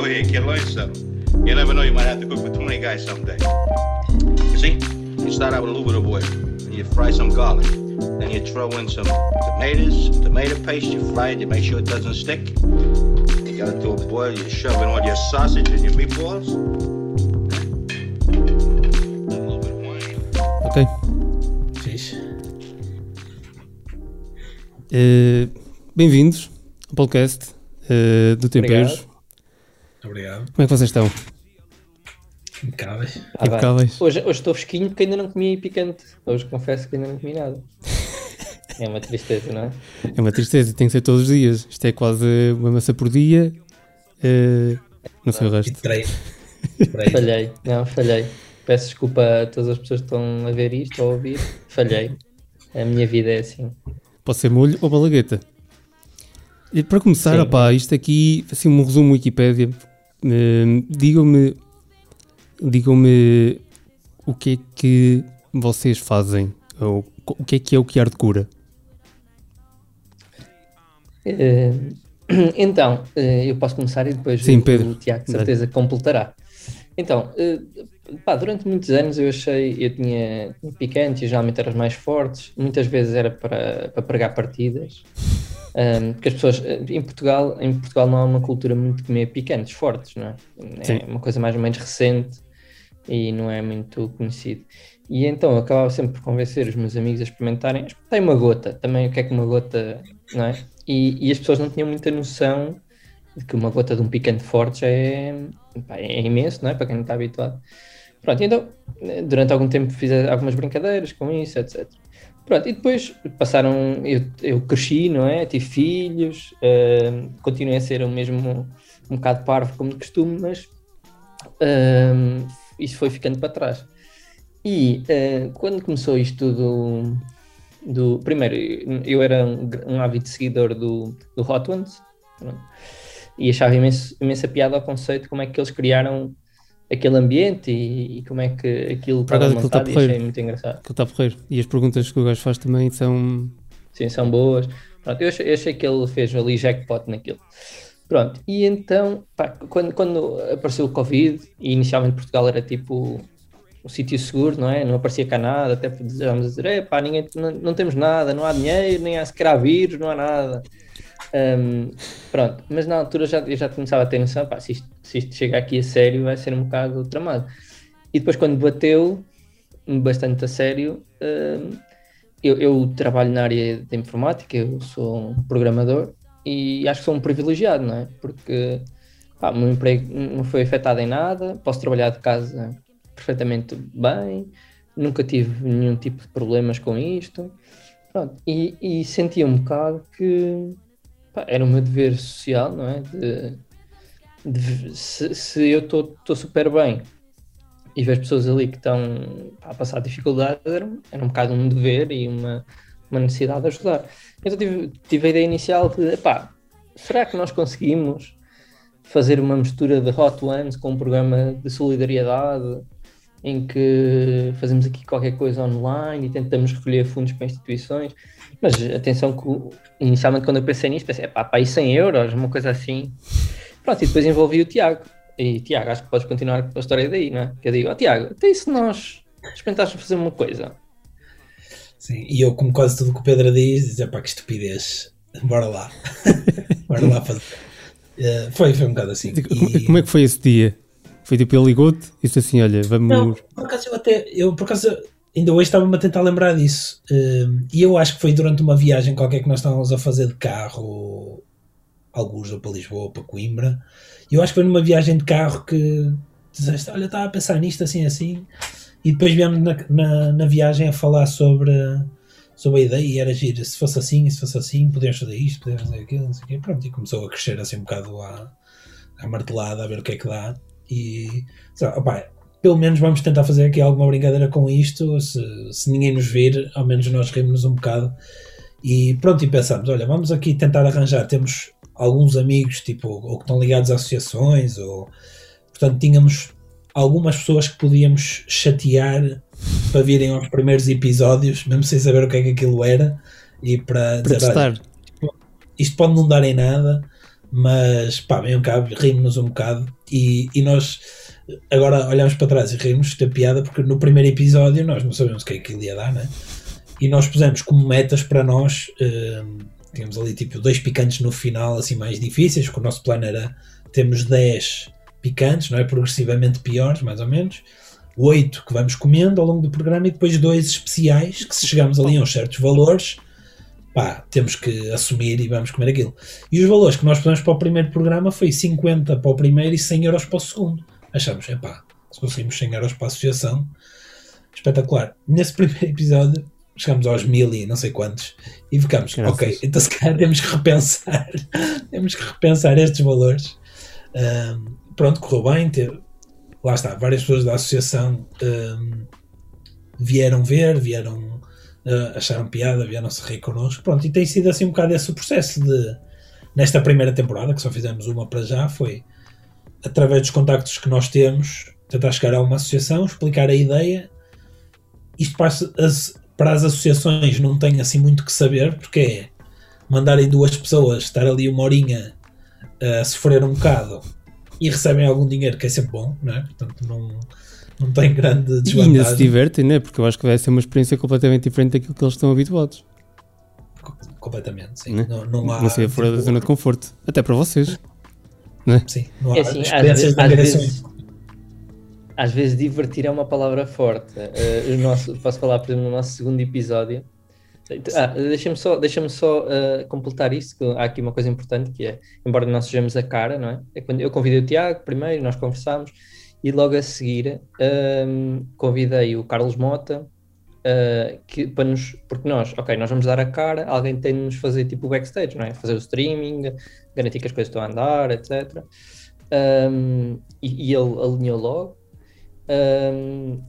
over here, kid. Learn something. You never know, you might have to cook for 20 guys someday. You see, you start out with a little bit of oil, and you fry some garlic. Then you throw in some tomatoes, tomato paste, you fry it, you make sure it doesn't stick. You got it to a boil, you shove in all your sausage and your meatballs. A little bit of wine. Ok. Fixe. Eh, Bem-vindos ao podcast eh, do Temperos. Obrigado. Como é que vocês estão? Impecáveis. Ah. Impecáveis. Hoje, hoje estou fresquinho porque ainda não comi picante. Hoje confesso que ainda não comi nada. É uma tristeza, não é? É uma tristeza, tem que ser todos os dias. Isto é quase uma maçã por dia. Eh, não sei o E resto. treino. Treino. Falhei, não, falhei. Peço desculpa a todas as pessoas que estão a ver isto ou a ouvir. Falhei. A minha vida é assim. Pode ser molho ou balagueta. E para começar, Sim. opá, isto aqui, assim, um resumo Wikipédia. Eh, digam-me, digam-me o que é que vocês fazem, ou o que é que é o Chiar de Cura. Eh, então, eh, eu posso começar e depois Sim, o- Pedro. o Tiago de certeza completará. Então, eh, pá, durante muitos anos eu achei, eu tinha picante e geralmente eram os mais fortes, muitas vezes era para, para pregar partidas, Ahm, porque as pessoas, eh, em Portugal, em Portugal não há uma cultura muito de comer picantes fortes, não é? Sim. É uma coisa mais ou menos recente e não é muito conhecido. E então eu acabava sempre por convencer os meus amigos a experimentarem, experimentei uma gota, também o que é que uma gota, não é? E, e as pessoas não tinham muita noção de que uma gota de um picante forte já é, pá, é imenso, não é? Para quem não está habituado. Pronto, então eh, durante algum tempo fiz algumas brincadeiras com isso, etc. Pronto, e depois passaram, eu, eu cresci, não é? Tive filhos, eh, continuei a ser o mesmo, um bocado parvo como de costume, mas eh, isso foi ficando para trás. E eh, quando começou isto do, do. Primeiro, eu era um, um ávido seguidor do, do Hot Ones e achava imenso, imensa piada ao conceito como é que eles criaram aquele ambiente e, e como é que aquilo estava acaso aquilo está montado e achei muito engraçado. Ele está porreiro. E as perguntas que o gajo faz também são. Sim, são boas. Pronto, eu achei, eu achei que ele fez ali jackpot naquilo. Pronto, e então, pá, quando, quando apareceu o Covid, e inicialmente Portugal era tipo o sítio seguro, não é? Não aparecia cá nada, até desejávamos dizer, "É, pá, ninguém, não, não temos nada, não há dinheiro, nem há sequer há vírus, não há nada. Hum, pronto, mas na altura já, eu já começava a ter noção, pá, se isto, se isto chega aqui a sério vai ser um bocado tramado. E depois quando bateu, bastante a sério, hum, eu, eu trabalho na área de informática, eu sou um programador e acho que sou um privilegiado, não é? Porque pá, o meu emprego não foi afetado em nada, posso trabalhar de casa perfeitamente bem, nunca tive nenhum tipo de problemas com isto. Pronto, e, e sentia um bocado que pá, era o meu dever social, não é? De, de- se, se eu estou super bem e vejo pessoas ali que estão a passar dificuldades, era, era um bocado um dever e uma, uma necessidade de ajudar. Então tive, tive a ideia inicial de, pá, será que nós conseguimos fazer uma mistura de Hot Ones com um programa de solidariedade em que fazemos aqui qualquer coisa online e tentamos recolher fundos para instituições? Mas atenção que inicialmente quando eu pensei nisto, pensei, pá, pá, aí 100 euros, uma coisa assim. Pronto, e depois envolvi o Tiago. E Tiago, acho que podes continuar com a história daí, não é? Que eu digo, ó Tiago, até se nós experimentássemos fazer uma coisa? Sim, e eu, como quase tudo que o Pedro diz, dizer pá, que estupidez. Bora lá. Bora lá fazer. Eh, foi, foi um bocado assim. E- como é que foi esse dia? Foi tipo, ele ligou-te e disse assim: Olha, vamos. Não, por acaso eu até, eu por acaso ainda hoje estava-me a tentar lembrar disso. Um, e eu acho que foi durante uma viagem qualquer que nós estávamos a fazer de carro, alguns ou para Lisboa ou para Coimbra. E eu acho que foi numa viagem de carro que disseste, olha, estava a pensar nisto assim assim. E depois viemos na, na, na viagem a falar sobre, sobre a ideia e era giro, se fosse assim, se fosse assim, podemos fazer isto, podemos fazer aquilo, não sei o quê. Pronto, e começou a crescer assim um bocado à, à martelada, a ver o que é que dá. E, opá, pelo menos vamos tentar fazer aqui alguma brincadeira com isto. Se, se ninguém nos vir, ao menos nós rimos um bocado. E pronto, e pensamos: olha, vamos aqui tentar arranjar. Temos alguns amigos, tipo, ou que estão ligados a associações, ou portanto, tínhamos algumas pessoas que podíamos chatear para virem aos primeiros episódios, mesmo sem saber o que é que aquilo era, e para, Para dizer, isto pode não dar em nada, Mas pá, bem um cabo, rimos-nos um bocado e, e nós agora olhamos para trás e rimos da piada porque no primeiro episódio nós não sabemos o que é que ele ia dar, né? E nós pusemos como metas para nós, uh, tínhamos ali tipo dois picantes no final, assim mais difíceis, porque o nosso plano era temos 10 picantes, não é? Progressivamente piores, mais ou menos. Oito que vamos comendo ao longo do programa e depois dois especiais que se chegamos ali a uns certos valores pá, temos que assumir e vamos comer aquilo. E os valores que nós pusemos para o primeiro programa foi 50 para o primeiro e 100 euros para o segundo. Achamos, é pá, se conseguimos 100 euros para a associação, espetacular. Nesse primeiro episódio chegamos aos mil e não sei quantos e ficamos, Graças. ok, então se calhar temos que repensar, temos que repensar estes valores. Um, pronto, correu bem, teve, lá está, várias pessoas da associação um, vieram ver, vieram uh, acharam piada, vieram-se rir connosco. Pronto, e tem sido assim um bocado esse o processo de, nesta primeira temporada, que só fizemos uma para já, foi através dos contactos que nós temos, tentar chegar a uma associação, explicar a ideia. Isto para as, para as associações não tem assim muito que saber, porque é mandarem duas pessoas estar ali uma horinha a sofrer um bocado e recebem algum dinheiro, que é sempre bom, não é? Portanto, não, não tem grande desvantagem. E ainda se divertem, né? Porque eu acho que vai ser uma experiência completamente diferente daquilo que eles estão habituados. Completamente, sim. Né? Não, não, há, não sei, fora da tipo, zona de conforto. Até para vocês. Né? Sim, não há é assim, experiências às vezes, às vezes, às vezes divertir é uma palavra forte. Uh, o nosso, posso falar, por exemplo, no nosso segundo episódio. Ah, deixa-me só, deixa só uh, completar isso, que há aqui uma coisa importante que é, embora nós sejamos a cara, não é? é quando eu convidei o Tiago primeiro, nós conversámos, e logo a seguir um, convidei o Carlos Mota uh, que, para nos, porque nós, ok, nós vamos dar a cara, alguém tem de nos fazer tipo o backstage, não é? Fazer o streaming, garantir que as coisas estão a andar, etc. Um, e, e, ele alinhou logo um,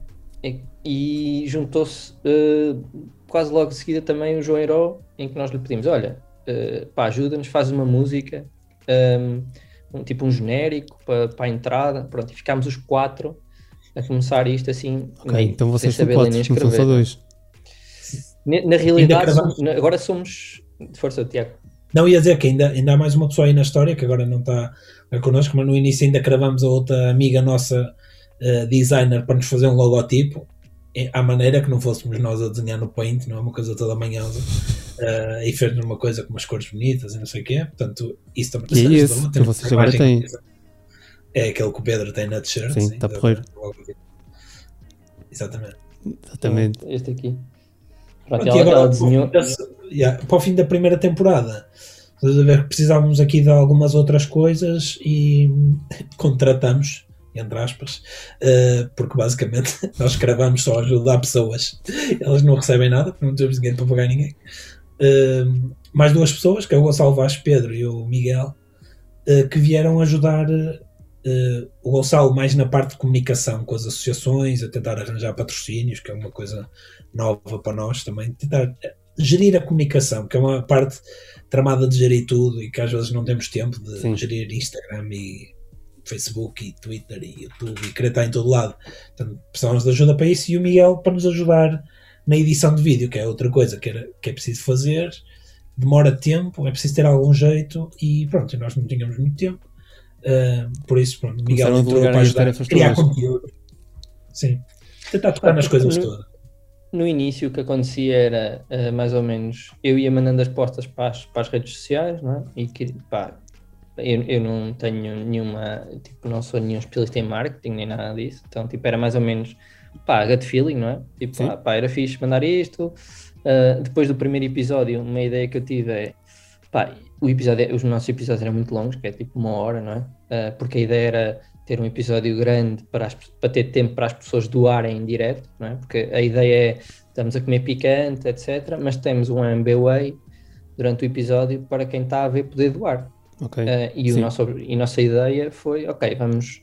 e, e juntou-se uh, quase logo de seguida também o João Herói, em que nós lhe pedimos: olha, uh, pá, ajuda-nos, faz uma música. Um, um, tipo um genérico para, para a entrada, pronto, e ficámos os quatro a começar isto assim. Ok, meio, então vocês são quatro, não são só dois. Na, na realidade, somos, agora somos. De força, Tiago. Não, ia dizer que ainda, ainda há mais uma pessoa aí na história que agora não está connosco, mas no início ainda cravamos a outra amiga nossa uh, designer para nos fazer um logotipo à maneira que não fôssemos nós a desenhar no Paint, não é uma coisa toda manhosa, uh, e fez-nos uma coisa com umas cores bonitas e não sei o quê. Portanto, isso também e é isso que vocês agora têm. É aquele que o Pedro tem na t-shirt. Sim, está porreiro. Exatamente. Exatamente. Este aqui. Pronto, Pronto, ela, agora, ela desenhou... para, yeah, para o fim da primeira temporada, precisávamos aqui de algumas outras coisas e contratamos entre aspas, uh, porque basicamente nós cravamos só ajudar pessoas, elas não recebem nada, porque não temos dinheiro para pagar ninguém. Uh, mais duas pessoas, que é o Gonçalo Vaz Pedro e o Miguel, uh, que vieram ajudar o Gonçalo mais na parte de comunicação com as associações, a tentar arranjar patrocínios, que é uma coisa nova para nós também, tentar gerir a comunicação, que é uma parte tramada de gerir tudo e que às vezes não temos tempo de Sim. gerir Instagram e Facebook e Twitter e YouTube e querer estar em todo lado. Portanto, precisamos de ajuda para isso e o Miguel para nos ajudar na edição de vídeo, que é outra coisa que, era, que é preciso fazer, demora tempo, é preciso ter algum jeito e pronto, nós não tínhamos muito tempo. Uh, por isso, pronto, Miguel entrou para ajudar a criar conteúdo. Sim, tentar tocar nas coisas no, todas. No início, o que acontecia era uh, mais ou menos eu ia mandando as postas para as, para as redes sociais, não é? E que, pá, eu, eu não tenho nenhuma, tipo, não sou nenhum especialista em marketing nem nada disso, então, tipo, era mais ou menos, pá, gut feeling, não é? Tipo, ah, pá, era fixe mandar isto. Uh, depois do primeiro episódio, uma ideia que eu tive é, pá, o episódio, os nossos episódios eram muito longos, que é tipo uma hora, não é? Uh, porque a ideia era ter um episódio grande para, as, para ter tempo para as pessoas doarem em direto, não é? Porque a ideia é, estamos a comer picante, etc., mas temos um MBWay durante o episódio para quem está a ver poder doar. Okay. Uh, e, o nosso, e nossa ideia foi, ok, vamos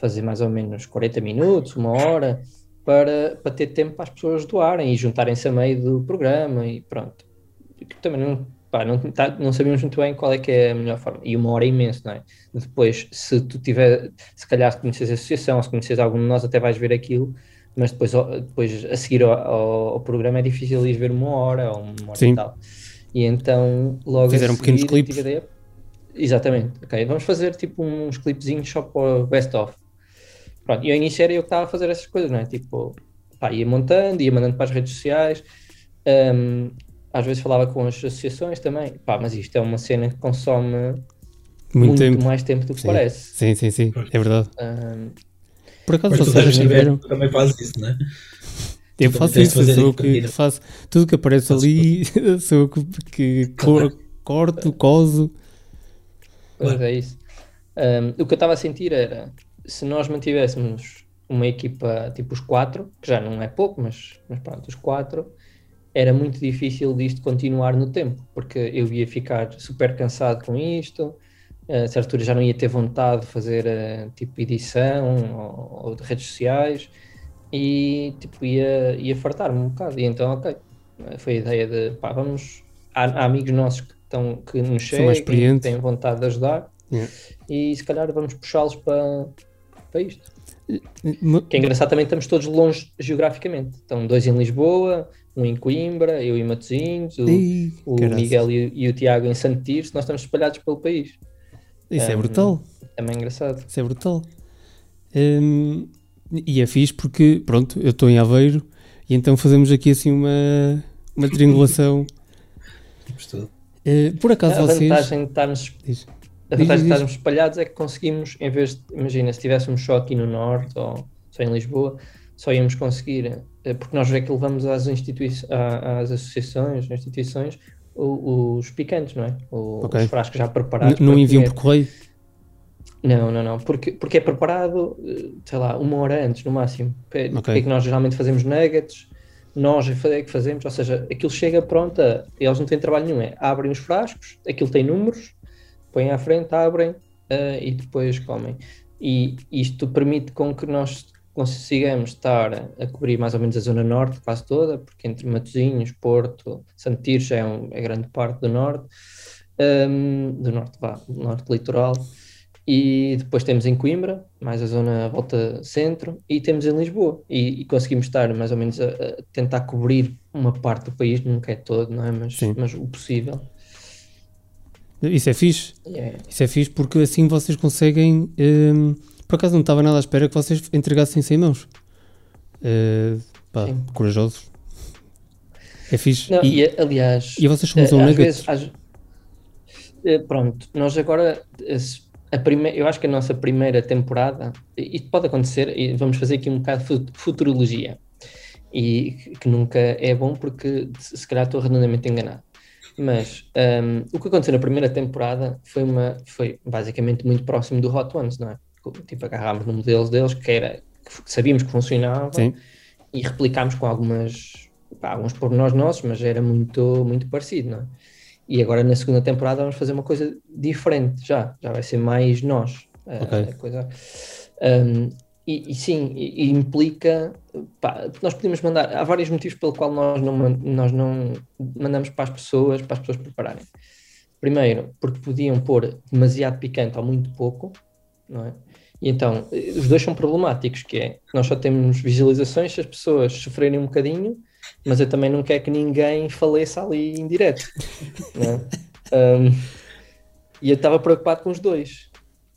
fazer mais ou menos 40 minutos, uma hora, para, para ter tempo para as pessoas doarem e juntarem-se a meio do programa e pronto. Também não, pá, não, tá, não sabíamos muito bem qual é que é a melhor forma. E uma hora é imenso, não é? Depois, se tu tiver, se calhar se conheces a associação, se conheces algum de nós, até vais ver aquilo, mas depois, depois a seguir ao, ao, ao programa é difícil ir ver uma hora ou uma hora Sim. e tal. E então, logo Fizeram pequenos clipes. Ideia, Exatamente, ok. Vamos fazer tipo uns clipezinhos só para o best of. Pronto, e ao início era eu que estava a fazer essas coisas, não é? Tipo, pá, ia montando, ia mandando para as redes sociais. Um, às vezes falava com as associações também. Pá, mas isto é uma cena que consome Muito, muito, tempo. mais tempo do que Sim. parece. Sim, sim, sim. É verdade. Um, Por acaso Mas tu vocês deves já saber, tiveram. tu também fazes isso, não é? Eu tu faço isso, de fazer sou eu que contigo. faço. Tudo que aparece Fazes ali, sou eu que, que corto, coso. Pois é isso. Um, o que eu estava a sentir era se nós mantivéssemos uma equipa tipo os quatro, que já não é pouco, mas, mas pronto, os quatro, era muito difícil disto continuar no tempo, porque eu ia ficar super cansado com isto, a certa altura já não ia ter vontade de fazer eh, tipo edição ou, ou de redes sociais e tipo ia, ia fartar-me um bocado. E então, ok, foi a ideia de pá, vamos. Há, há amigos nossos que, estão, que nos seguem, que experientes. têm vontade de ajudar Yeah. e se calhar vamos puxá-los para, para isto. Que é engraçado também, estamos todos longe geograficamente. Estão dois em Lisboa, um em Coimbra, eu em Matosinhos, o, o. Miguel e, o- e o Tiago em Santo Tirso, nós estamos espalhados pelo país. Isso é Um, brutal. Também é engraçado. Isso é brutal. Hum, e é fixe porque, pronto, eu estou em Aveiro e então fazemos aqui assim uma, uma triangulação. Temos Eh, por acaso A vocês. vantagem de estarmos Diz. A Diz, vantagem de diz. estarmos espalhados é que conseguimos, em vez de, imagina, se estivéssemos só aqui no Norte ou só em Lisboa, só íamos conseguir, eh, porque nós é que levamos às, institui às associações, instituições, os picantes, não é? O- Ok. Os frascos já preparados. n- Não enviam por correio? Não, não, não, porque, porque é preparado, eh, sei lá, uma hora antes, no máximo. Porque Ok. é que nós geralmente fazemos nuggets, nós é é que fazemos, ou seja, aquilo chega pronto, eles não têm trabalho nenhum, é abrem os frascos, aquilo tem números, põem à frente, abrem eh, e depois comem. E isto permite com que nós consigamos estar a, cobrir mais ou menos a zona norte quase toda, porque entre Matosinhos, Porto, Santo Tirso é, um- é grande parte do norte, ehm, do norte, vá, do norte litoral, e depois temos em Coimbra, mais a zona à volta centro, e temos em Lisboa. E, e conseguimos estar mais ou menos a, a tentar cobrir uma parte do país, nunca é todo, não é? Mas, Sim. mas o possível. Isso é fixe. E é- Isso é fixe porque assim vocês conseguem. hum, por acaso não estava nada à espera que vocês entregassem sem mãos. Eh, pá, Sim. corajosos. É fixe. Não, e, e, aliás, e vocês eh, usam às nuggets? vezes, às- eh, pronto, nós agora, eu acho que a nossa primeira temporada, e- isto pode acontecer, e vamos fazer aqui um bocado de fut- futurologia, e que- nunca é bom porque se calhar estou redondamente enganado. Mas ahm, o que aconteceu na primeira temporada foi, uma, foi basicamente muito próximo do Hot Ones, não é? Tipo, agarrámos no modelo deles que era que sabíamos que funcionava Sim. e replicámos com algumas pá, alguns pormenores nossos, mas era muito, muito parecido, não é? E agora na segunda temporada vamos fazer uma coisa diferente já, já vai ser mais nós. a- Ok. a coisa. Um, e, e sim, e, e implica, pá, nós podemos mandar, há vários motivos pelo qual nós não, nós não mandamos para as pessoas, para as pessoas prepararem. Primeiro, porque podiam pôr demasiado picante ou muito pouco, não é? E então, eh, os dois são problemáticos, que é, nós só temos visualizações se as pessoas sofrerem um bocadinho, mas eu também não quero que ninguém faleça ali em direto, é? Um, e eu estava preocupado com os dois.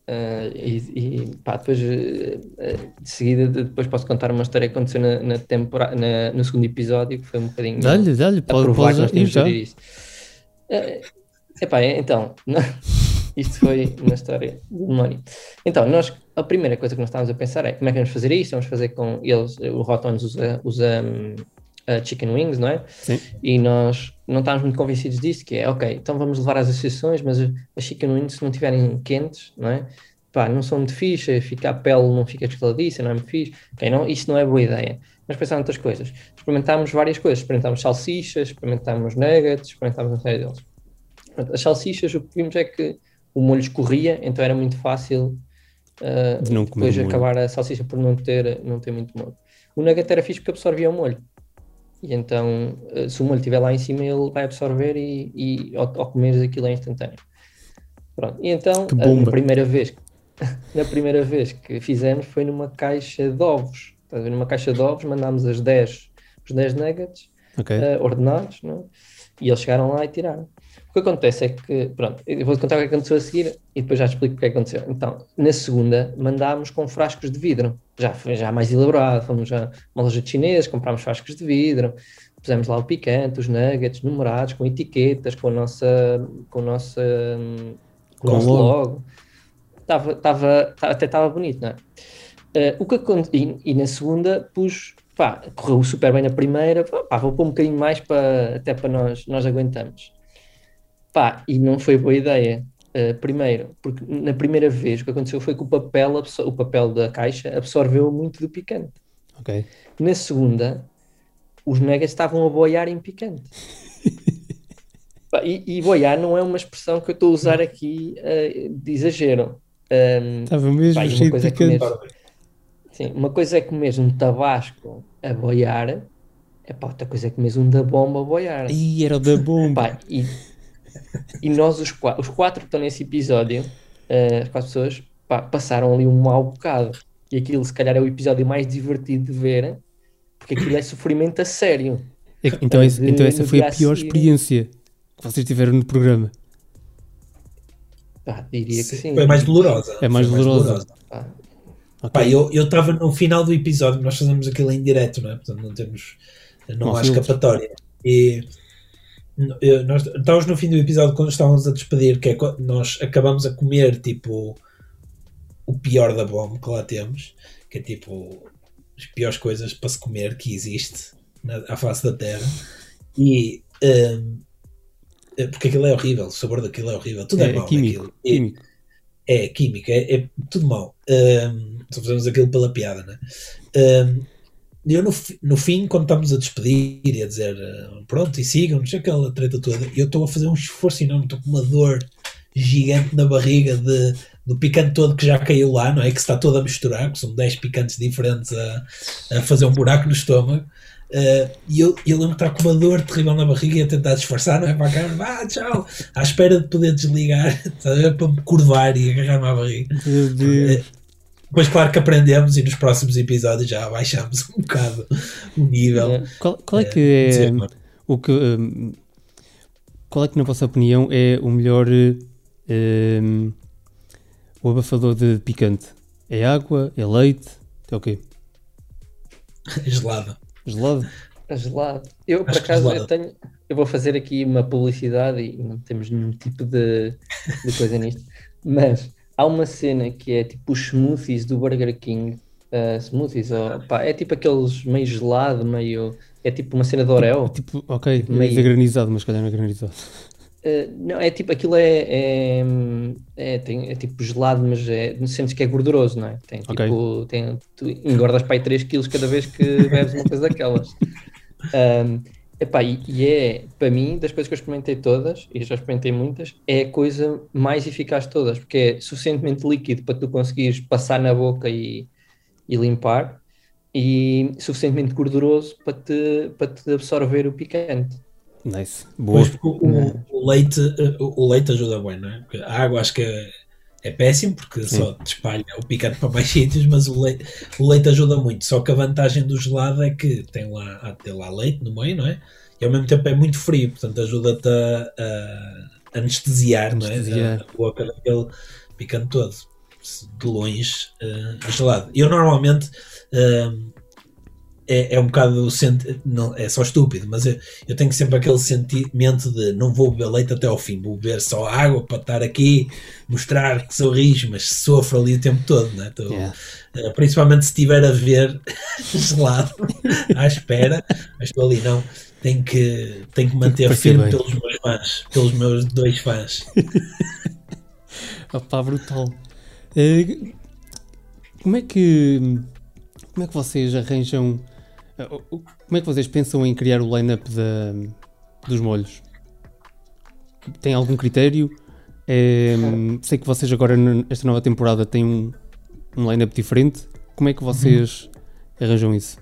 Uh, e, e pá, depois eh, de seguida de- depois posso contar uma história que aconteceu na, na temporada, na- no segundo episódio, que foi um bocadinho Dá-lhe, dá-lhe, a provar que nós de gerir. Eh, epá, então, isto foi uma história do demónio. Então, nós, a primeira coisa que nós estávamos a pensar é como é que vamos fazer isto? Vamos fazer com eles, o Rotones usa, usa hum, Chicken Wings, não é? Sim. E nós não estávamos muito convencidos disso, que é, ok, então vamos levar às associações, mas as Chicken Wings, se não estiverem quentes, não é? Pá, não são muito fixe, fica a pele, não fica descoladiça, não é muito fixe. Ok, não, isso não é boa ideia. Mas pensámos outras coisas. Experimentámos várias coisas. Experimentámos salsichas, experimentámos nuggets, experimentámos uma série deles. As salsichas, o que vimos é que o molho escorria, então era muito fácil uh, De não depois molho. acabar a salsicha por não ter, não ter muito molho. O nugget era fixe porque absorvia o molho. E então, uh, se o molho estiver lá em cima, ele vai absorver e, e ao, ao comeres aquilo é instantâneo. Pronto. E então, uh, bomba. na primeira vez, na primeira vez que fizemos foi numa caixa de ovos. Estás a ver? Numa caixa de ovos, mandámos as 10, os 10 nuggets Ok. eh, ordenados, não é? e eles chegaram lá e tiraram. O que acontece é que, pronto, eu vou-te contar o que aconteceu a seguir e depois já te explico o que aconteceu. Então, na segunda, mandámos com frascos de vidro, já foi já mais elaborado, fomos a uma loja de chineses, comprámos frascos de vidro, pusemos lá o picante, os nuggets numerados, com etiquetas, com a nossa, com a nossa, com o nosso logo. Tava, tava, ta- até estava bonito, não é? Eh, o que aconte- e, e na segunda pus, pá, correu super bem na primeira, pá, vou pôr um bocadinho mais para, até para nós, nós aguentamos. Pá, e não foi boa ideia. eh, primeiro, porque na primeira vez o que aconteceu foi que o papel, o papel da caixa absorveu muito do picante. Ok. Na segunda, os nuggets estavam a boiar em picante. E, e boiar não é uma expressão que eu estou a usar aqui eh, de exagero. Ahm, Estava mesmo Pá, e uma cheio de coisa é picante. comer- sim, uma coisa é comer um tabasco a boiar, é pá, outra coisa é comer um da bomba a boiar. Ih, era o da bomba. Pá, e, e nós, os, qua- os quatro que estão nesse episódio, eh, as quatro pessoas, pá, passaram ali um mau bocado. E aquilo, se calhar, é o episódio mais divertido de ver, porque aquilo é sofrimento a sério. É Então, esse- de- então essa foi a pior seguir. experiência que vocês tiveram no programa. Pá, diria que sim. Foi mais dolorosa. É mais Foi dolorosa. Pá, Ok. Pá, eu estava no final do episódio, nós fazemos aquilo em direto, não é? Portanto, não temos. Não, Não há filtros. escapatória. E nós estávamos no fim do episódio quando estávamos a despedir, que é quando nós acabamos a comer tipo o pior da bomba que lá temos, que é tipo as piores coisas para se comer que existe na, à face da terra. E hum, é, porque aquilo é horrível, o sabor daquilo é horrível, tudo é, É, mau químico. naquilo. E- químico. é é, é tudo mau. Ahm, só fazemos aquilo pela piada, né? Ahm, eu no, no fim, quando estamos a despedir e a dizer ah, pronto, e sigam, não sei aquela treta toda, eu estou a fazer um esforço enorme, estou com uma dor gigante na barriga de, do picante todo que já caiu lá, não é? Que se está todo a misturar, que são 10 picantes diferentes a, a fazer um buraco no estômago. Ah, e eu, eu lembro de estar com uma dor terrível na barriga e a tentar disfarçar, não é? Para a cara, vá, tchau, à espera de poder desligar, para me curvar e agarrar-me à barriga. Meu Depois, claro que aprendemos e nos próximos episódios já baixamos um bocado o nível. é. Qual, qual é Eh, que é dizer, o que hum, qual é que na vossa opinião é o melhor hum, o abafador de picante? É água? É leite? É o quê? gelada. Gelado? A gelado. Eu, por Acho que acaso, gelado. eu tenho. Eu vou fazer aqui uma publicidade e não temos nenhum tipo de, de coisa nisto, mas há uma cena que é tipo os smoothies do Burger King. uh, smoothies, ou, pá, é tipo aqueles meio gelado, meio. É tipo uma cena de Oreo. Tipo, ok, é meio. granizado, mas calhar não é granizado. Uh, não, é tipo, aquilo é, é, é, tem- é tipo gelado, mas é, sentes que é gorduroso, não é? Tem, Ok. tipo, tem, tu engordas para aí 3 quilos cada vez que bebes uma coisa daquelas. Um, epá, e, e é, para mim, das coisas que eu experimentei todas, e já experimentei muitas, é a coisa mais eficaz de todas, porque é suficientemente líquido para tu conseguires passar na boca e, e limpar, e suficientemente gorduroso para te, para te absorver o picante. Nice. Boa. Pois, porque o, o leite, eh, o, o leite ajuda bem, não é? Porque a água acho que é, é péssimo porque Sim. só te espalha o picante para mais sítios, mas o leite, o leite ajuda muito. Só que a vantagem do gelado é que tem lá, há de ter lá leite no meio, não é? E ao mesmo tempo é muito frio, portanto ajuda-te a, a anestesiar, não é? Anestesiar. A, a boca daquele picante todo. De longe, eh, gelado. Eu normalmente. eh, é, é um bocado senti- não é só estúpido, mas eu, eu tenho sempre aquele sentimento de não vou beber leite até ao fim, vou beber só água para estar aqui, mostrar que sou rijo, mas sofro ali o tempo todo, né? Tô- Yeah. eh, principalmente se estiver a ver gelado à espera, mas estou ali, não. Tenho que, tenho que manter firme pelos meus fãs, pelos meus dois fãs. Opá, brutal. Eh, como é que como é que vocês arranjam como é que vocês pensam em criar o line-up dos molhos? Tem algum critério? Eh, sei que vocês agora nesta nova temporada têm um, um line-up diferente. Como é que vocês arranjam isso?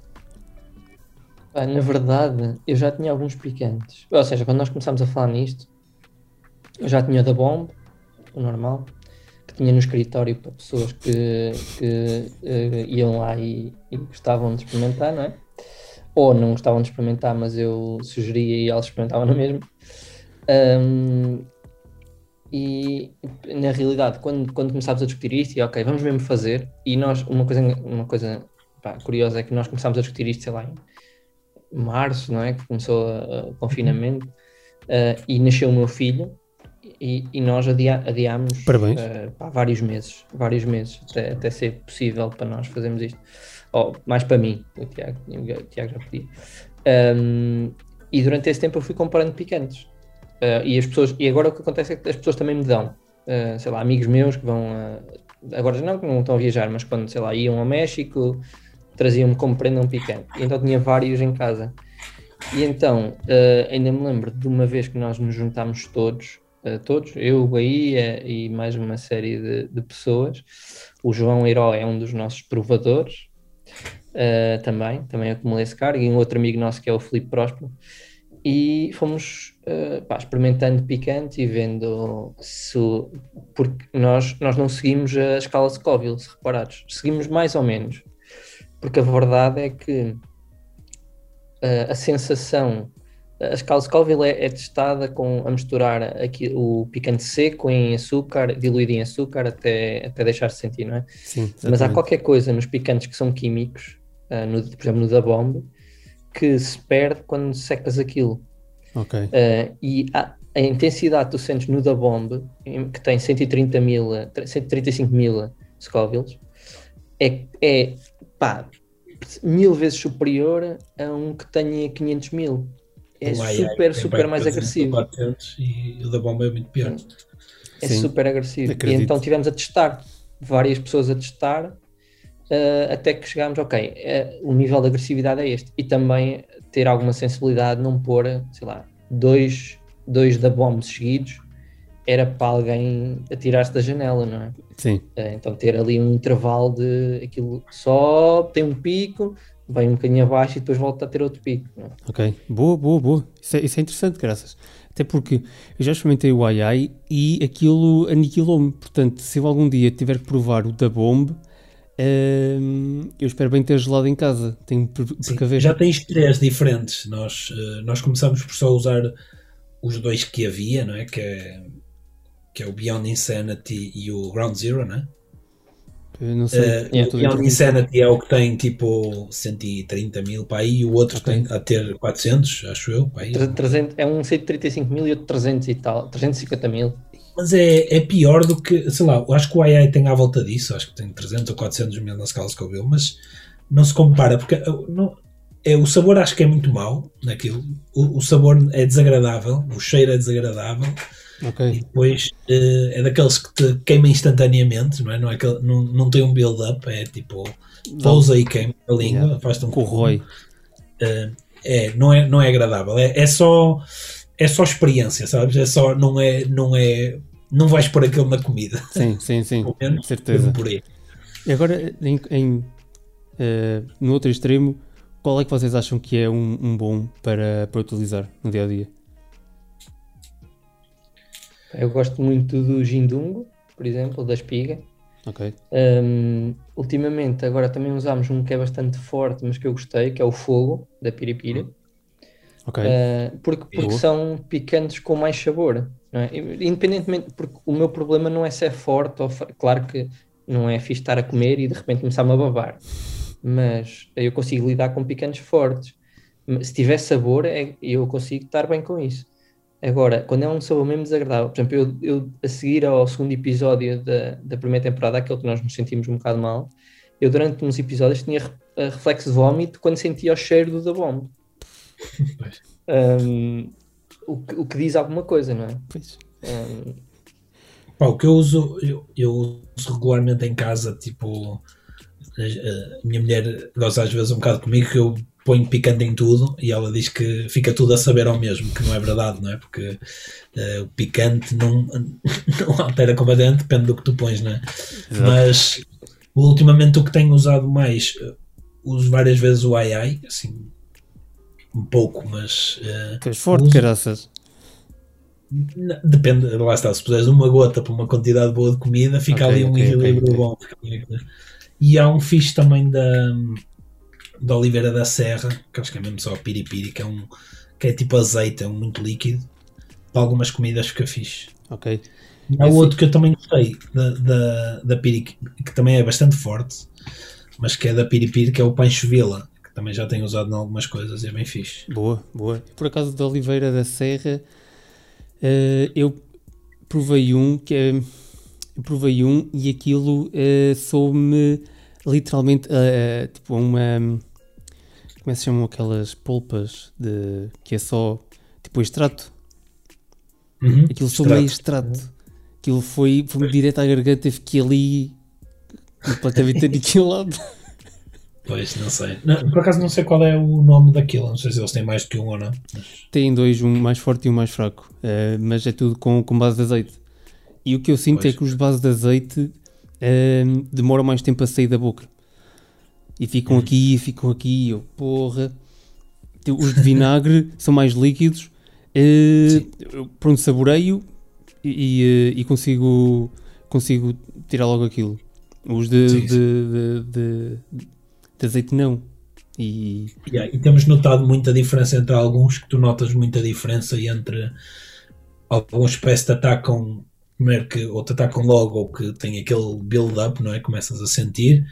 Na verdade, eu já tinha alguns picantes. Ou seja, quando nós começámos a falar nisto, eu já tinha o da Bomb, o normal, que tinha no escritório para pessoas que, que eh, iam lá e, e gostavam de experimentar, não é? Ou não gostavam de experimentar, mas eu sugeria e elas experimentavam na mesma. Um, e na realidade, quando, quando começámos a discutir isto, e ok, vamos mesmo fazer, e nós, uma coisa, uma coisa pá, curiosa é que nós começámos a discutir isto, sei lá, em março, não é? Que começou o confinamento, uh, e nasceu o meu filho, e, e nós adia, adiámos uh, pá, vários meses, vários meses, até, até ser possível para nós fazermos isto. Mais para mim, o Tiago, o Tiago já podia. Um, e durante esse tempo eu fui comparando picantes. Uh, e as pessoas, e agora o que acontece é que as pessoas também me dão, uh, sei lá, amigos meus que vão, uh, agora não, não estão a viajar, mas quando, sei lá, iam ao México, traziam-me como prenda um picante. E então tinha vários em casa. E então, ainda me lembro de uma vez que nós nos juntámos todos, todos, eu, o Bahia e mais uma série de, de pessoas. O João Herói é um dos nossos provadores, também, também acumulei esse cargo, e um outro amigo nosso que é o Felipe Próspero. E fomos uh, pá, experimentando picante e vendo se porque nós, nós não seguimos a escala Scoville, se reparados, seguimos mais ou menos, porque a verdade é que uh, a sensação, a escala Scoville é, é, testada com a misturar aqui, o picante seco em açúcar, diluído em açúcar até, até deixar de sentir, não é? Sim, Mas há qualquer coisa nos picantes que são químicos, uh, no, por exemplo no da bomba, que se perde quando secas aquilo. Ok. Uh, e a, a, intensidade que tu sentes no da Bomb, que tem 130 mil, 135 mil Scovilles, é, é pá, mil vezes superior a um que tenha 500 mil. É super, super mais agressivo. 400 e o da bomba é muito pior. É Sim, super agressivo. Acredito. E então tivemos a testar, várias pessoas a testar, uh, até que chegámos, ok, uh, o nível de agressividade é este. E também ter alguma sensibilidade, não pôr, sei lá, dois, dois da bomba seguidos, era para alguém atirar-se da janela, não é? Sim. Uh, então ter ali um intervalo de aquilo só tem um pico, vem um bocadinho abaixo e depois volta a ter outro pico. É? Ok, boa, boa, boa. Isso é, isso é interessante, graças. Até porque eu já experimentei o AI e aquilo aniquilou-me. Portanto, se eu algum dia tiver que provar o da bomba eu espero bem ter gelado em casa. Tenho Já tens três diferentes. Nós, uh, nós começamos por só usar os dois que havia, não é? Que é, que é o Beyond Insanity e o Ground Zero, não é? Não sei. Uh, o Beyond Insanity é o que tem tipo 130 mil para aí e o outro okay. tem a ter 400, acho eu. Para aí. 300, é um 135 mil e outro 300 e tal, 350 mil. Mas é, é pior do que, sei lá, acho que o AI tem à volta disso, acho que tem 300 ou 400 mil na escala Scoville, mas não se compara, porque uh, não, é, o sabor acho que é muito mau naquilo, o, o sabor é desagradável, o cheiro é desagradável, okay. e depois uh, é daqueles que te queima instantaneamente, não é? Não, é que, não, não tem um build-up, é tipo, pousa e queima a língua, yeah. faz-te um corrói. Uh, é, não é, não é agradável, é, é só é só experiência, sabes? É só, não é, não é, não vais pôr aquilo na comida. Sim, sim, sim, com certeza. Por aí. E agora, em, em uh, no outro extremo, qual é que vocês acham que é um, um bom para, para utilizar no dia a dia? Eu gosto muito do gindungo, por exemplo, da espiga. Ok. Um, ultimamente, agora também usamos um que é bastante forte, mas que eu gostei, que é o fogo, da piripira. Uhum. Okay. Uh, porque, porque são picantes com mais sabor. É? Independentemente, porque o meu problema não é ser forte, ou, claro que não é fixe estar a comer e de repente começar-me a babar, mas eu consigo lidar com picantes fortes. Se tiver sabor, é, eu consigo estar bem com isso. Agora, quando é um sabor mesmo desagradável, por exemplo, eu, eu a seguir ao segundo episódio da, da primeira temporada, aquele que nós nos sentimos um bocado mal, eu durante uns episódios tinha reflexo de vómito quando sentia o cheiro do da bomba um, o, que, o que diz alguma coisa, não é? Pois. Um, Pá, o que eu uso, eu, eu, uso regularmente em casa, tipo, a, minha mulher gosta às vezes um bocado comigo que eu ponho picante em tudo e ela diz que fica tudo a saber ao mesmo, que não é verdade, não é? Porque uh, o picante não, não altera completamente, depende do que tu pões, não é? Exato. Mas ultimamente o que tenho usado mais, uso várias vezes o ai ai, assim, um pouco, mas. Uh, Tens forte, uso... caraças. Depende, lá está, se puseres uma gota para uma quantidade boa de comida, fica okay, ali um okay, equilíbrio okay, bom. E há um fixe também da, da Oliveira da Serra, que acho que é mesmo só piripiri, que é um que é tipo azeite, é um muito líquido. para algumas comidas fica fixe. Ok. E há outro que eu também gostei da, da, da piri, que também é bastante forte, mas que é da piripiri, que é o Pancho Vila, que também já tenho usado em algumas coisas, é bem fixe. Boa, boa. Por acaso da Oliveira da Serra, eh, eu provei um que é. Eu provei um e aquilo uh, soube-me literalmente eh, tipo uma. Como é que se chamam aquelas polpas de, que é só tipo extrato? Uhum. Aquilo foi meio extrato. Aquilo foi, foi direto à garganta e fiquei ali completamente aniquilado. Pois, não sei. Não, por acaso não sei qual é o nome daquilo. Não sei se eles têm mais do que um ou não. Mas... Tem dois, um mais forte e um mais fraco. Uh, mas é tudo com, com base de azeite. E o que eu sinto Pois. é que os de base de azeite uh, demoram mais tempo a sair da boca. E ficam aqui, ficam aqui, eu, porra. Tipo, Os de vinagre são mais líquidos. Uh, pronto, saboreio e, e, uh, e consigo, consigo tirar logo aquilo. Os de, Sim, de, sim. de, de- de azeite não. E Yeah, e temos notado muita diferença entre alguns, que tu notas muita diferença entre alguns parece que te atacam primeiro que ou te atacam logo ou que tem aquele build-up, não é? Começas a sentir,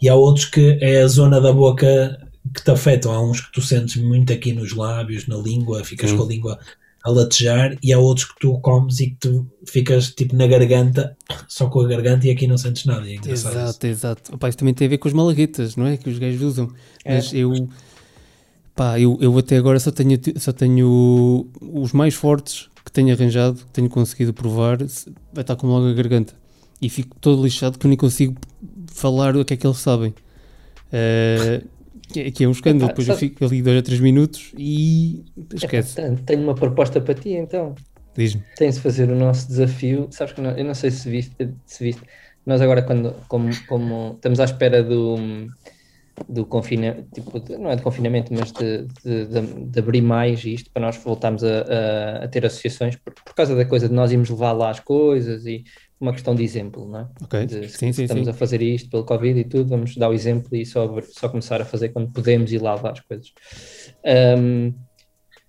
e há outros que é a zona da boca que te afetam. Há uns que tu sentes muito aqui nos lábios, na língua, ficas Sim. com a língua a latejar, e há outros que tu comes e que tu ficas tipo na garganta, só com a garganta, e aqui não sentes nada. É engraçado isso. Exato, exato. Opa, isso também tem a ver com as malaguetas, não é? Que os gajos usam. É. Mas eu, pá, eu, eu até agora só tenho, só tenho os mais fortes que tenho arranjado, que tenho conseguido provar, vai estar com logo a garganta. E fico todo lixado que eu nem consigo falar o que é que eles sabem. Eh, que, é- que é um escândalo. Epá, Depois eu sabe- fico ali dois ou três minutos e esquece. Epá, tenho uma proposta para ti então. Diz-me. Tens de fazer o nosso desafio. Sabes que não- eu não sei se viste, se viste. Nós agora, quando, como, como estamos à espera do, do confinamento, tipo, não é de confinamento, mas de, de, de- de abrir mais isto, para nós voltarmos a, a- a ter associações, por, por causa da coisa de nós irmos levar lá as coisas e uma questão de exemplo, não é? Ok. De, Sim, sim, estamos sim. a fazer isto pelo Covid e tudo, vamos dar o exemplo e só, só começar a fazer quando podemos ir lá levar as coisas. Ahm,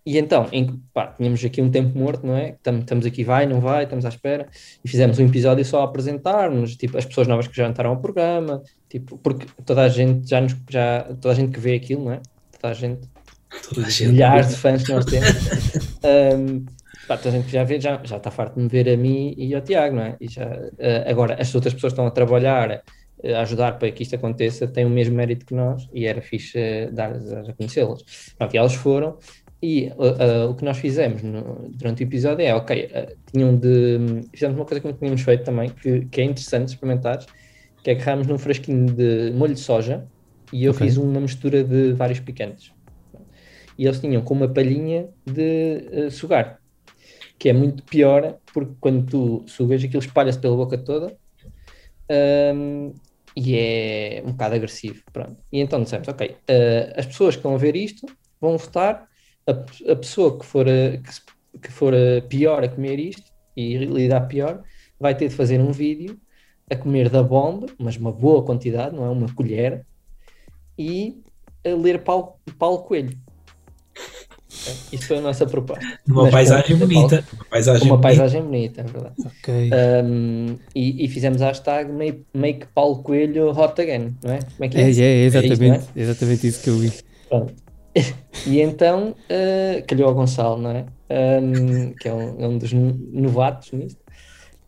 e então, em- pá, tínhamos aqui um tempo morto, não é? Estamos, aqui, vai, não vai, estamos à espera. E fizemos um episódio só a apresentar-nos, tipo, as pessoas novas que já entraram ao programa, tipo, porque toda a gente já nos, já, toda a gente que vê aquilo, não é? Toda a gente, Toda a gente- milhares de fãs que nós temos, Ahm, pá, toda a gente que já vê, já, já está farto de me ver a mim e ao Tiago, não é? E já, ah, agora, as outras pessoas que estão a trabalhar, a ajudar para que isto aconteça, têm o mesmo mérito que nós e era fixe eh, dar a conhecê-las. Pronto, e elas foram. E ah, ah, o que nós fizemos no- durante o episódio é, ok, ah, tinham de. Fizemos uma coisa que não tínhamos feito também, que, que é interessante experimentar, que é agarrarmos num frasquinho de molho de soja e eu Ok. fiz uma mistura de vários picantes. E eles tinham com uma palhinha de eh, sugar, que é muito pior, porque quando tu sugas aquilo espalha-se pela boca toda ahm, e é um bocado agressivo. Pronto. E então dissemos, ok, eh, as pessoas que a ver isto vão votar, a, a pessoa que for, a, que, se- que for a pior a comer isto e lidar pior, vai ter de fazer um vídeo a comer da bomba, mas uma boa quantidade, não é uma colher, e a ler Paulo, Paulo Coelho. Isso foi a nossa proposta. Uma Mas paisagem bonita. Uma paisagem Uma bonita. paisagem bonita, é verdade. Ok. Um, e, e fizemos a hashtag make, make Paulo Coelho hot again, não é? Como é que É, é? é, é não exatamente, exatamente isso que eu vi. Pronto. E então uh, calhou ao Gonçalo, não é? Um, que é um, é um dos no- novatos nisto,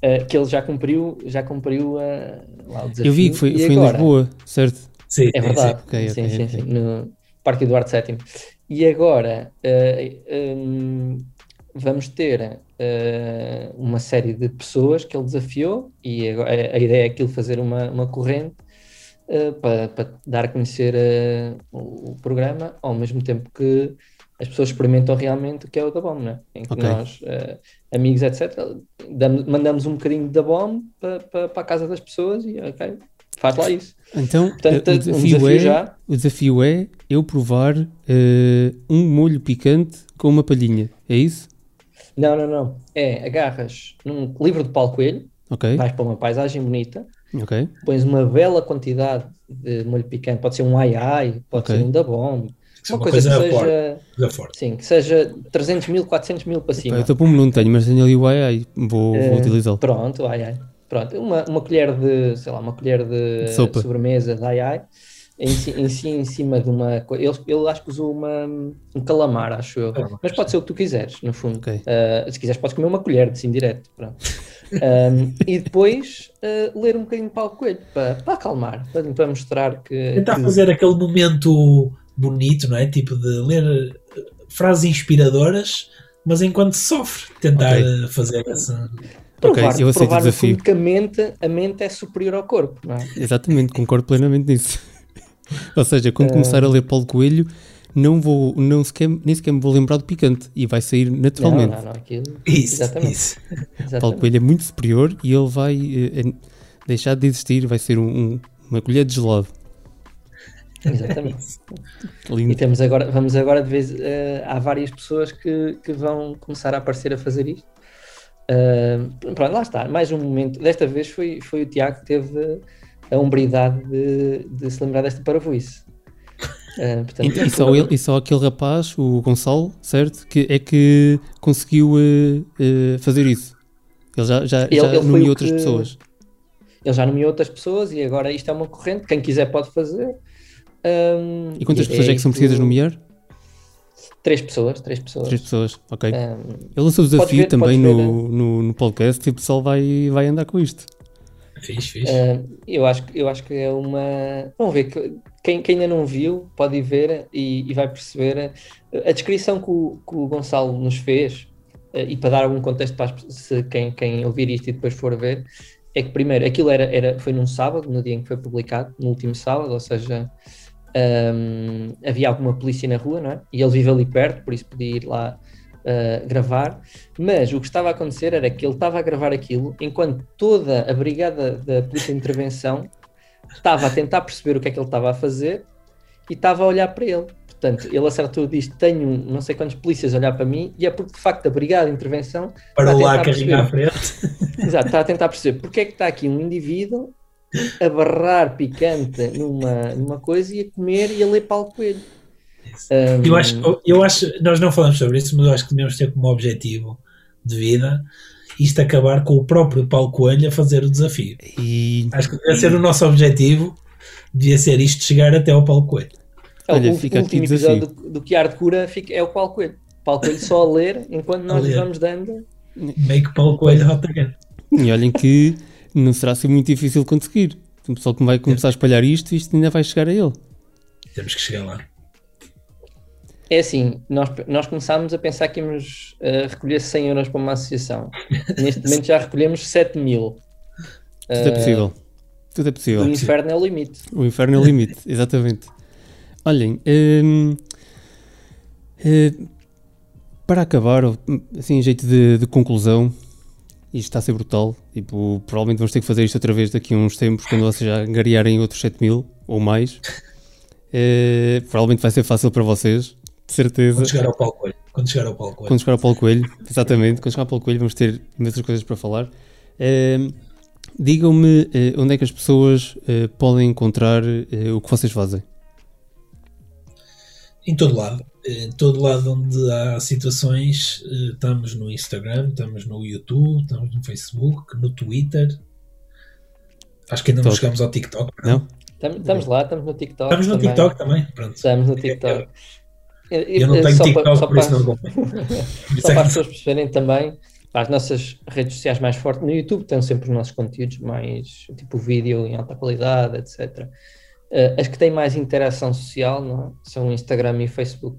uh, que ele já cumpriu, já cumpriu uh, lá o desafio. Eu vi que foi, foi em agora- Lisboa, certo? Sim, É sim, verdade. sim. Ok, sim, ok, sim, ok. sim, no Parque Eduardo VII. E agora uh, um, vamos ter uh, uma série de pessoas que ele desafiou e agora, a, a ideia é aquilo fazer uma, uma corrente uh, para, para dar a conhecer uh, o, o programa ao mesmo tempo que as pessoas experimentam realmente o que é o da BOM, né? em que Ok. nós, uh, amigos, etc., damos- mandamos um bocadinho da BOM para, para, para a casa das pessoas e ok, faz lá isso. Então, Portanto, eh, o um desafio, desafio é, já. o desafio é eu provar eh, um molho picante com uma palhinha. É isso? Não, não, não. É, agarras num livro de Paulo Coelho, Ok, vais para uma paisagem bonita, ok. pões uma bela quantidade de molho picante, pode ser um ai ai, pode Ok. ser um da bom, Isso é uma, coisa, que seja, forte, coisa forte. Sim, que seja 300 mil, 400 mil para cima. Eu estou para não tenho, mas tenho ali o ai ai, vou, vou Eh, utilizá-lo. Pronto, ai ai. Pronto, uma, uma colher de, sei lá, uma colher de De sopa. sobremesa de ai ai, em, em, em cima de uma coisa. Ele, ele acho que usou uma, um calamar, acho eu. Calamar, Mas pode ser o que tu quiseres, no fundo. Ok. Uh, se quiseres, podes comer uma colher, assim, direto. Pronto. Um, e depois uh, ler um bocadinho de Paulo Coelho para, para acalmar, para, para mostrar que. Tentar que- fazer aquele momento bonito, não é? Tipo de ler eh, frases inspiradoras, mas enquanto sofre, tentar Ok. eh, fazer essa. provar, Ok, eu aceito o provar no desafio. que a mente, a mente é superior ao corpo, não é? Exatamente, concordo plenamente nisso. Ou seja, quando Eh, começar a ler Paulo Coelho, não vou, não sequer, nem sequer me vou lembrar do picante e vai sair Não, naturalmente. não, não, aquilo. Isso, Exatamente. isso. Paulo exatamente. Coelho é muito superior e ele vai eh, eh, deixar de existir, vai ser um- um- uma colher de gelado. Exatamente. E Lindo. temos agora, vamos agora de vez, eh, há várias pessoas que, que vão começar a aparecer a fazer isto. Ah, pronto, lá está, mais um momento. Desta vez foi, foi o Tiago que teve a hombridade de, de se lembrar desta paravoíce. Ah, portanto, E, e só ele, e só aquele rapaz, o Gonçalo, certo? Que é que conseguiu eh, eh, fazer isso. Ele já, já, Ele- já ele nomeou outras que- pessoas. Ele já nomeou outras pessoas e agora isto é uma corrente. Quem quiser pode fazer. Ah, E quantas pessoas é que são precisas nomear? Três pessoas, três pessoas. Três pessoas, ok. Ah, Ele lançou o desafio ver- também no, no, no podcast e o pessoal vai, vai andar com isto. Fiz, fiz. Uh, eu, acho, eu acho que é uma. Vamos ver, que- quem, quem ainda não viu pode ir ver e, e vai perceber uh, a descrição que o, que o Gonçalo nos fez. uh, e para dar algum contexto para se quem, quem ouvir isto e depois for ver, é que primeiro aquilo era, era, foi num sábado, no dia em que foi publicado, no último sábado, ou seja, um, havia alguma polícia na rua, não é? E ele vive ali perto, por isso podia ir lá uh, gravar. Mas o que estava a acontecer era que ele estava a gravar aquilo enquanto toda a brigada da Polícia de Intervenção estava a tentar perceber o que é que ele estava a fazer e estava a olhar para ele. Portanto, ele acertou diz: Tenho não sei quantos polícias a olhar para mim, e é porque de facto a Brigada de Intervenção Para a lá carregar à perceber. frente. Exato, está a tentar perceber porque é que está aqui um indivíduo a barrar picante numa, numa coisa e a comer e a ler Paulo Coelho. Um, Eu acho, eu acho, nós não falamos sobre isso, mas eu acho que devemos ter como objetivo de vida isto acabar com o próprio Paulo Coelho a fazer o desafio. E Acho que deve ser o nosso objetivo, devia ser isto chegar até ao Paulo Coelho. é, olha, o, fica o aqui último o desafio. episódio do, do Chiar de Cura fica, é o Paulo Coelho. Paulo Coelho só a ler enquanto nós A ler. vamos dando. Make Paulo Coelho hot again. E olhem que não será assim muito difícil conseguir. O pessoal que vai começar a espalhar isto, isto ainda vai chegar a ele. Temos que chegar lá. É assim, nós, nós começámos a pensar que íamos uh, recolher 100 euros para uma associação. Neste momento já recolhemos 7 mil. Tudo é possível. Tudo é O possível. inferno é o limite. O inferno é o limite, exatamente. Olhem, hum, eh, para acabar, assim, em jeito de, de conclusão, isto está a ser brutal. Tipo, provavelmente vamos ter que fazer isto outra vez daqui a uns tempos, quando vocês já angariarem outros 7 mil ou mais. Eh, provavelmente vai ser fácil para vocês, de certeza. Quando chegar ao Paulo Coelho. Quando chegar ao Paulo Coelho. Quando chegar ao Paulo Coelho, exatamente, quando chegar ao Paulo Coelho vamos ter imensas coisas para falar. Ehm, Digam-me eh, onde é que as pessoas eh, podem encontrar eh, o que vocês fazem. Em todo lado. Em todo lado onde há situações, estamos no Instagram, estamos no YouTube, estamos no Facebook, no Twitter. Acho que ainda não TikTok. chegamos ao TikTok. Não? Estamos, estamos lá, estamos no TikTok. Estamos no também. TikTok também. Pronto. Estamos no TikTok. Eu não tenho Só TikTok, para- só por isso para- não Só é para as que- pessoas perceberem também, as nossas redes sociais mais fortes, no YouTube tem sempre os nossos conteúdos mais, tipo vídeo em alta qualidade, etc. Eh, as que têm mais interação social não é? são o Instagram e o Facebook.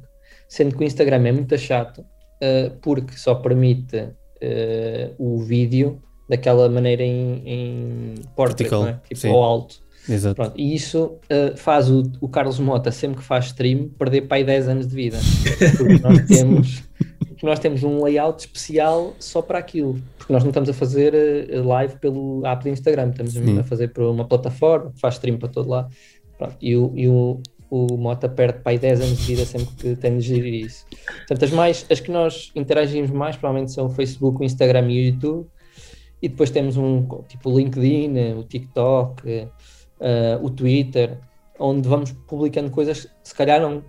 Sendo que o Instagram é muito chato, eh, porque só permite eh, o vídeo daquela maneira em, em portrait, é? tipo sim. ao alto. Exato. Pronto, e isso uh, faz o, o Carlos Mota, sempre que faz stream, perder para aí 10 anos de vida. Porque nós temos, porque nós temos um layout especial só para aquilo. Porque nós não estamos a fazer uh, live pelo app do Instagram, estamos Sim. a fazer por uma plataforma que faz stream para todo lado. Pronto, e o, e o, o Mota perde para aí 10 anos de vida sempre que tem de gerir isso. Portanto, as, mais, as que nós interagimos mais provavelmente são o Facebook, o Instagram e o YouTube. E depois temos um tipo o LinkedIn, o TikTok, uh, o Twitter, onde vamos publicando coisas, se calhar não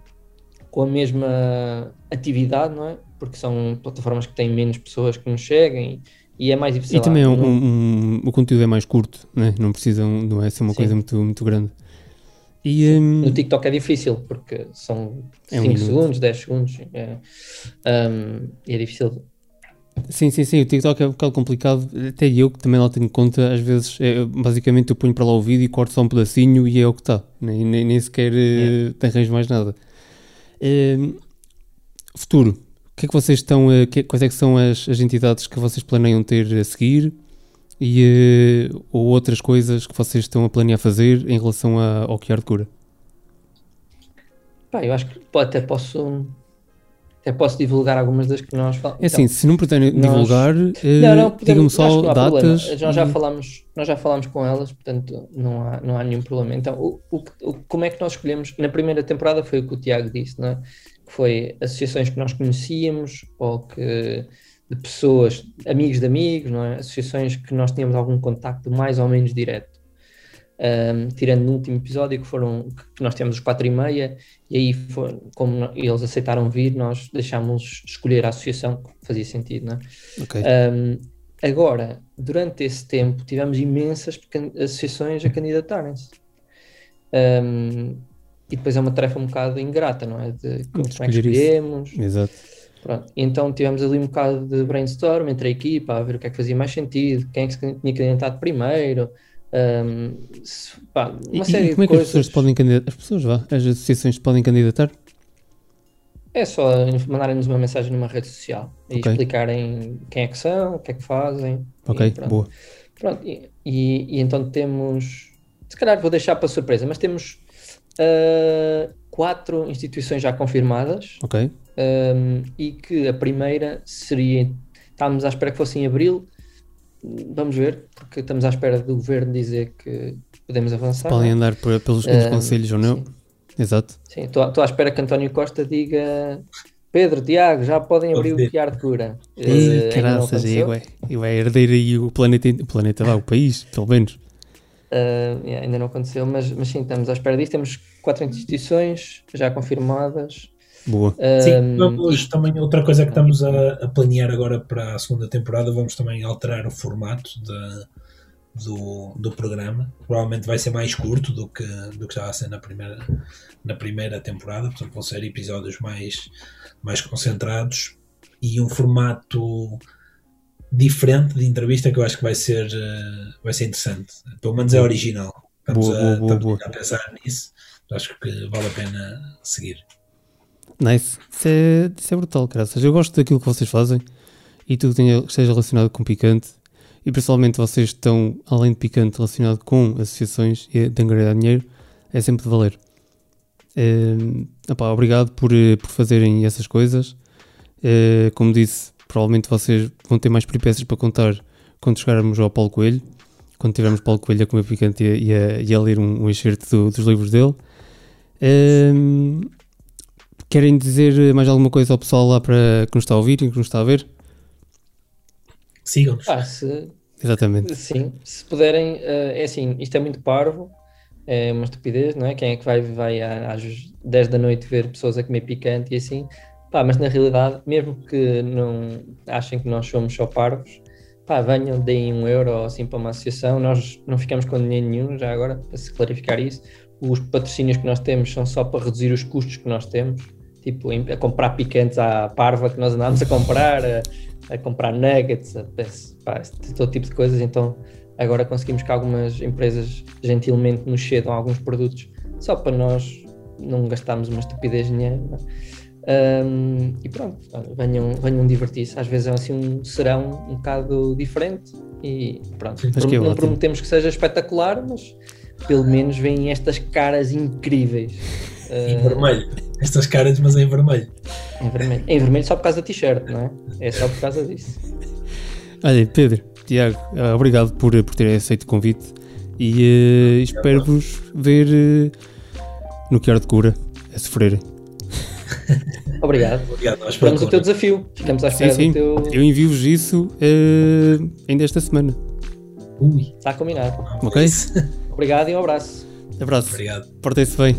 com a mesma atividade, não é? Porque são plataformas que têm menos pessoas que nos seguem e é mais difícil. E também é um, um, o conteúdo é mais curto, né? não precisam, não é ser uma Sim. coisa muito, muito grande. E, um, no TikTok é difícil porque são 5 é segundos, 10 segundos é, um, e é difícil. Sim, sim, sim. O TikTok é um bocado complicado. Até eu que também lá tenho conta, às vezes, é, basicamente eu ponho para lá o vídeo e corto só um pedacinho e é o que está. Nem, nem, nem sequer é. uh, arranjo mais nada. Uh, futuro. O que é que vocês estão. Uh, que, quais é que são as, as entidades que vocês planeiam ter a seguir? E, uh, ou outras coisas que vocês estão a planear fazer em relação a, ao QR de cura? Pá, eu acho que até posso até posso divulgar algumas das que nós falamos. É assim, então, se não pretendem divulgar, uh, digam-me só datas. Nós já, falamos, nós já falamos com elas, portanto não há, não há nenhum problema. Então, o, o, o, como é que nós escolhemos? Na primeira temporada foi o que o Tiago disse, não é? que foi associações que nós conhecíamos ou que de pessoas, amigos de amigos, não é? associações que nós tínhamos algum contacto mais ou menos direto. Um, tirando no último episódio que foram que nós temos os quatro e meia e aí foi, como eles aceitaram vir nós deixámos escolher a associação que fazia sentido não é? okay. um, agora durante esse tempo tivemos imensas associações a candidatarem-se um, e depois é uma tarefa um bocado ingrata não é de como é que escolhemos exato Pronto. Então tivemos ali um bocado de brainstorm entre a equipa, a ver o que é que fazia mais sentido, quem é que se tinha candidatado primeiro, um, se, pá, uma e, série e como é que as pessoas podem candidatar? As pessoas, vá, as associações podem candidatar? É só mandarem-nos uma mensagem numa rede social e okay. explicarem quem é que são, o que é que fazem. Ok, pronto. boa. Pronto, e, e, e, então temos, se calhar vou deixar para surpresa, mas temos uh, quatro instituições já confirmadas. Ok. Um, e que a primeira seria, estávamos à espera que fosse em abril, vamos ver, porque estamos à espera do governo dizer que podemos avançar. Podem andar por, pelos uh, conselhos ou não. Sim. Exato. Sim, estou à espera que António Costa diga Pedro, Tiago, já podem abrir o QR de cura. Ih, uh, graças, e vai, e vai herder aí o planeta, o planeta lá, o país, pelo menos. Uh, yeah, ainda não aconteceu, mas, mas sim, estamos à espera disso. Temos quatro instituições já confirmadas. Boa. Sim, vamos também, outra coisa que estamos a, a, planear agora para a segunda temporada, vamos também alterar o formato de, do, do programa. Provavelmente vai ser mais curto do que, do que estava a ser na primeira, na primeira temporada, portanto vão ser episódios mais, mais concentrados e um formato diferente de entrevista que eu acho que vai ser, vai ser interessante. Pelo menos é original. Estamos, boa, a, boa, boa, a pensar nisso. Acho que vale a pena seguir. Nice. Isso é, isso é brutal, graças. Eu gosto daquilo que vocês fazem e tudo que esteja relacionado com picante. E principalmente vocês estão, além de picante, relacionado com associações e de angariar dinheiro, é sempre de valer. É, opá, obrigado por, eh, por fazerem essas coisas. É, como disse, provavelmente vocês vão ter mais peripécias para contar quando chegarmos ao Paulo Coelho. Quando tivermos Paulo Coelho a comer picante e a, e a, ler um, um excerto do, dos livros dele. É, Querem dizer mais alguma coisa ao pessoal lá para que nos está a ouvir e que nos está a ver? Sigam-nos. Ah, se, Exatamente. Sim, se puderem, uh, é assim, isto é muito parvo, é uma estupidez, não é? Quem é que vai, vai às 10 da noite ver pessoas a comer picante e assim? Pá, mas na realidade, mesmo que não achem que nós somos só parvos, pá, venham, deem um euro ou assim para uma associação, nós não ficamos com dinheiro nenhum, já agora, para se clarificar isso. Os patrocínios que nós temos são só para reduzir os custos que nós temos tipo a comprar picantes à parva que nós andámos a comprar, a, a comprar nuggets, a, pá, todo tipo de coisas. Então agora conseguimos que algumas empresas gentilmente nos cedam alguns produtos só para nós não gastarmos uma estupidez de dinheiro. Um, e pronto, venham, venham divertir-se. Às vezes é assim um serão um bocado diferente e pronto. Não, não prometemos que seja espetacular, mas pelo menos vêm estas caras incríveis. Em vermelho. Estas caras, mas em vermelho. Em vermelho. Em vermelho só por causa da t-shirt, não é? É só por causa disso. Olha, Pedro, Tiago, eh, obrigado por, por terem aceito o convite e uh, espero-vos ver uh, no que hora de cura a sofrerem. Obrigado. Obrigado Esperamos o teu desafio. Ficamos à espera sim, sim. do teu. Eu envio-vos isso uh, ainda esta semana. Ui. Está combinado. Ok? Obrigado e um abraço. Abraço. Obrigado. Portem-se bem.